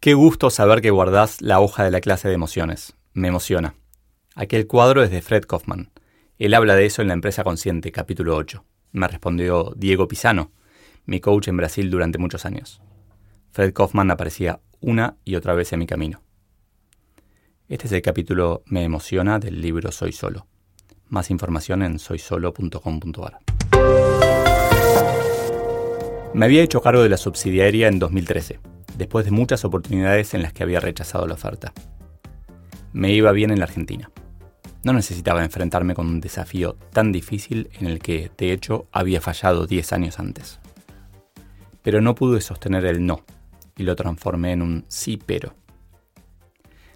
Qué gusto saber que guardás la hoja de la clase de emociones. Me emociona. Aquel cuadro es de Fred Kaufman. Él habla de eso en La empresa consciente, capítulo 8. Me respondió Diego Pisano, mi coach en Brasil durante muchos años. Fred Kaufman aparecía una y otra vez en mi camino. Este es el capítulo Me emociona del libro Soy Solo. Más información en soysolo.com.ar. Me había hecho cargo de la subsidiaria en 2013, después de muchas oportunidades en las que había rechazado la oferta. Me iba bien en la Argentina. No necesitaba enfrentarme con un desafío tan difícil en el que, de hecho, había fallado 10 años antes. Pero no pude sostener el no y lo transformé en un sí pero.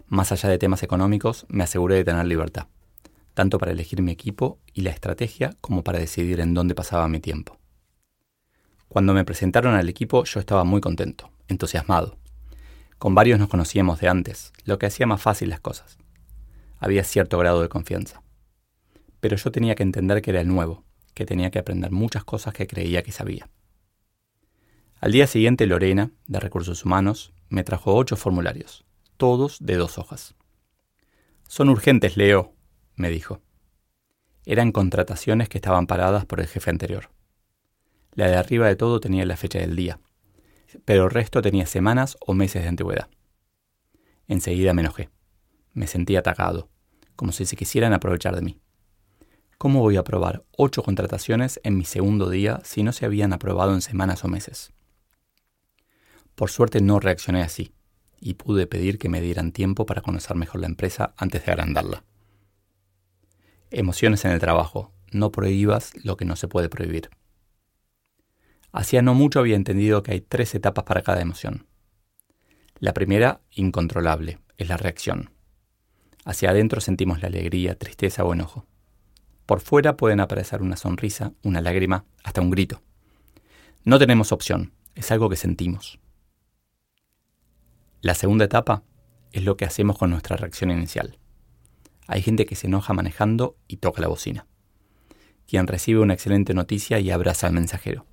Más allá de temas económicos, me aseguré de tener libertad, tanto para elegir mi equipo y la estrategia como para decidir en dónde pasaba mi tiempo. Cuando me presentaron al equipo yo estaba muy contento, entusiasmado. Con varios nos conocíamos de antes, lo que hacía más fácil las cosas. Había cierto grado de confianza. Pero yo tenía que entender que era el nuevo, que tenía que aprender muchas cosas que creía que sabía. Al día siguiente Lorena, de Recursos Humanos, me trajo ocho formularios, todos de dos hojas. Son urgentes, Leo, me dijo. Eran contrataciones que estaban paradas por el jefe anterior. La de arriba de todo tenía la fecha del día, pero el resto tenía semanas o meses de antigüedad. Enseguida me enojé. Me sentí atacado, como si se quisieran aprovechar de mí. ¿Cómo voy a aprobar ocho contrataciones en mi segundo día si no se habían aprobado en semanas o meses? Por suerte no reaccioné así, y pude pedir que me dieran tiempo para conocer mejor la empresa antes de agrandarla. Emociones en el trabajo. No prohíbas lo que no se puede prohibir. Hacía no mucho había entendido que hay tres etapas para cada emoción. La primera, incontrolable, es la reacción. Hacia adentro sentimos la alegría, tristeza o enojo. Por fuera pueden aparecer una sonrisa, una lágrima, hasta un grito. No tenemos opción, es algo que sentimos. La segunda etapa es lo que hacemos con nuestra reacción inicial. Hay gente que se enoja manejando y toca la bocina. Quien recibe una excelente noticia y abraza al mensajero.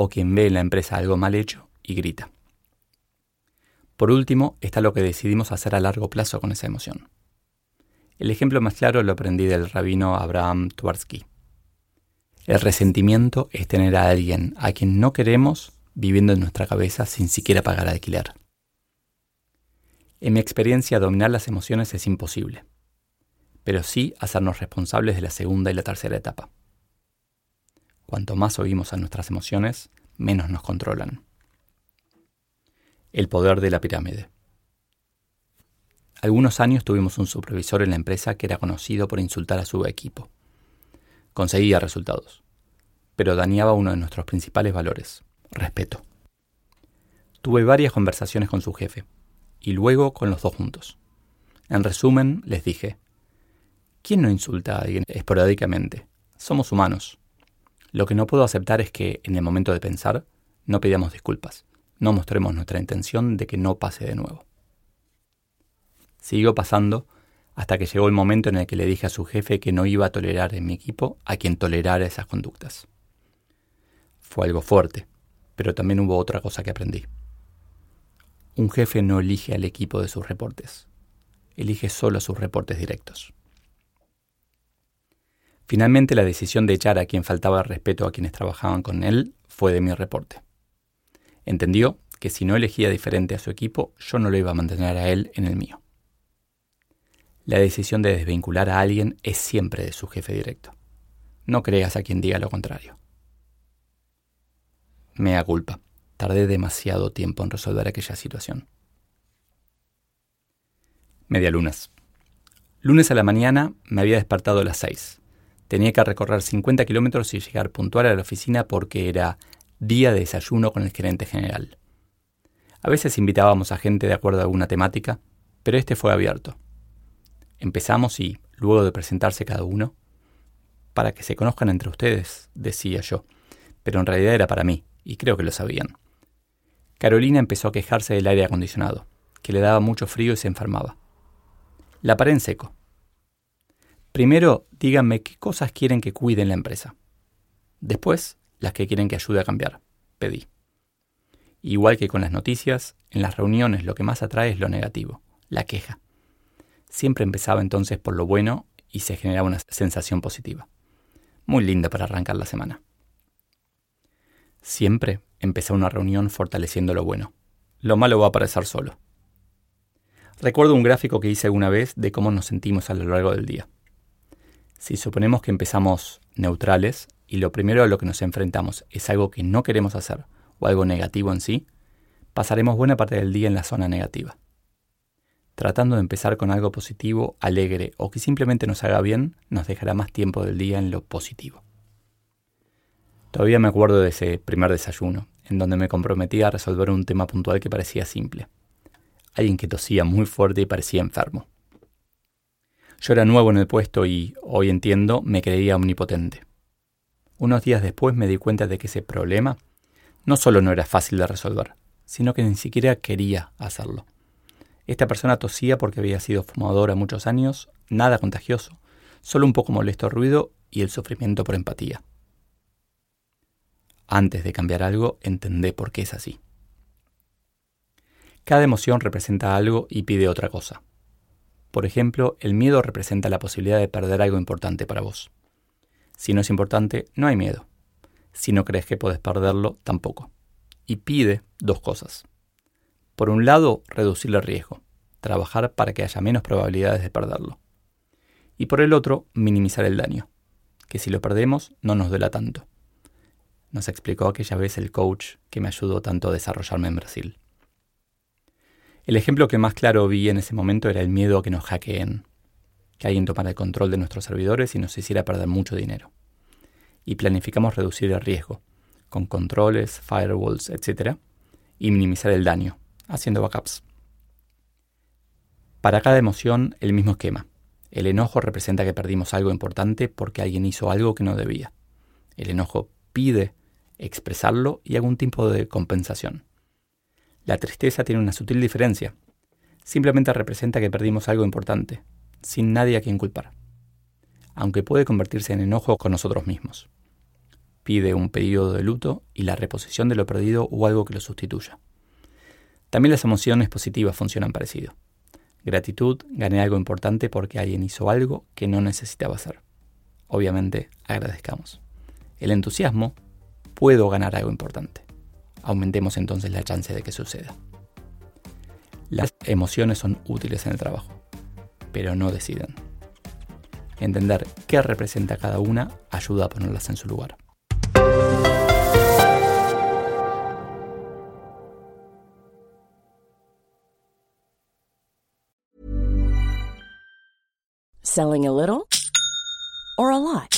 O quien ve en la empresa algo mal hecho y grita. Por último está lo que decidimos hacer a largo plazo con esa emoción. El ejemplo más claro lo aprendí del rabino Abraham Tversky. El resentimiento es tener a alguien a quien no queremos viviendo en nuestra cabeza sin siquiera pagar alquiler. En mi experiencia, dominar las emociones es imposible, pero sí hacernos responsables de la segunda y la tercera etapa. Cuanto más oímos a nuestras emociones, menos nos controlan. El poder de la pirámide. Algunos años tuvimos un supervisor en la empresa que era conocido por insultar a su equipo. Conseguía resultados, pero dañaba uno de nuestros principales valores, respeto. Tuve varias conversaciones con su jefe, y luego con los dos juntos. En resumen, les dije, ¿quién no insulta a alguien esporádicamente? Somos humanos. Lo que no puedo aceptar es que, en el momento de pensar, no pidamos disculpas, no mostremos nuestra intención de que no pase de nuevo. Siguió pasando hasta que llegó el momento en el que le dije a su jefe que no iba a tolerar en mi equipo a quien tolerara esas conductas. Fue algo fuerte, pero también hubo otra cosa que aprendí. Un jefe no elige al equipo de sus reportes, elige solo sus reportes directos. Finalmente la decisión de echar a quien faltaba respeto a quienes trabajaban con él fue de mi reporte. Entendió que si no elegía diferente a su equipo, yo no lo iba a mantener a él en el mío. La decisión de desvincular a alguien es siempre de su jefe directo. No creas a quien diga lo contrario. Mea culpa. Tardé demasiado tiempo en resolver aquella situación. Media lunas. Lunes a la mañana me había despertado a las 6. Tenía que recorrer 50 kilómetros y llegar puntual a la oficina porque era día de desayuno con el gerente general. A veces invitábamos a gente de acuerdo a alguna temática, pero este fue abierto. Empezamos y, luego de presentarse cada uno, para que se conozcan entre ustedes, decía yo, pero en realidad era para mí, y creo que lo sabían. Carolina empezó a quejarse del aire acondicionado, que le daba mucho frío y se enfermaba. La paré en seco. Primero, díganme qué cosas quieren que cuide en la empresa. Después, las que quieren que ayude a cambiar, pedí. Igual que con las noticias, en las reuniones lo que más atrae es lo negativo, la queja. Siempre empezaba entonces por lo bueno y se generaba una sensación positiva. Muy linda para arrancar la semana. Siempre empecé una reunión fortaleciendo lo bueno. Lo malo va a aparecer solo. Recuerdo un gráfico que hice alguna vez de cómo nos sentimos a lo largo del día. Si suponemos que empezamos neutrales y lo primero a lo que nos enfrentamos es algo que no queremos hacer o algo negativo en sí, pasaremos buena parte del día en la zona negativa. Tratando de empezar con algo positivo, alegre o que simplemente nos haga bien, nos dejará más tiempo del día en lo positivo. Todavía me acuerdo de ese primer desayuno, en donde me comprometí a resolver un tema puntual que parecía simple. Alguien que tosía muy fuerte y parecía enfermo. Yo era nuevo en el puesto y, hoy entiendo, me creía omnipotente. Unos días después me di cuenta de que ese problema no solo no era fácil de resolver, sino que ni siquiera quería hacerlo. Esta persona tosía porque había sido fumadora muchos años, nada contagioso, solo un poco molesto ruido y el sufrimiento por empatía. Antes de cambiar algo, entendé por qué es así. Cada emoción representa algo y pide otra cosa. Por ejemplo, el miedo representa la posibilidad de perder algo importante para vos. Si no es importante, no hay miedo. Si no crees que puedes perderlo, tampoco. Y pide dos cosas. Por un lado, reducir el riesgo, trabajar para que haya menos probabilidades de perderlo. Y por el otro, minimizar el daño, que si lo perdemos no nos duela tanto nos explicó aquella vez el coach que me ayudó tanto a desarrollarme en Brasil. El ejemplo que más claro vi en ese momento era el miedo a que nos hackeen, que alguien tomara el control de nuestros servidores y nos hiciera perder mucho dinero. Y planificamos reducir el riesgo, con controles, firewalls, etc., y minimizar el daño, haciendo backups. Para cada emoción, el mismo esquema. El enojo representa que perdimos algo importante porque alguien hizo algo que no debía. El enojo pide expresarlo y algún tipo de compensación. La tristeza tiene una sutil diferencia. Simplemente representa que perdimos algo importante, sin nadie a quien culpar. Aunque puede convertirse en enojo con nosotros mismos. Pide un periodo de luto y la reposición de lo perdido o algo que lo sustituya. También las emociones positivas funcionan parecido. Gratitud, gané algo importante porque alguien hizo algo que no necesitaba hacer. Obviamente, agradezcamos. El entusiasmo puedo ganar algo importante. Aumentemos entonces la chance de que suceda. Las emociones son útiles en el trabajo, pero no deciden. Entender qué representa cada una ayuda a ponerlas en su lugar. Selling a little or a lot?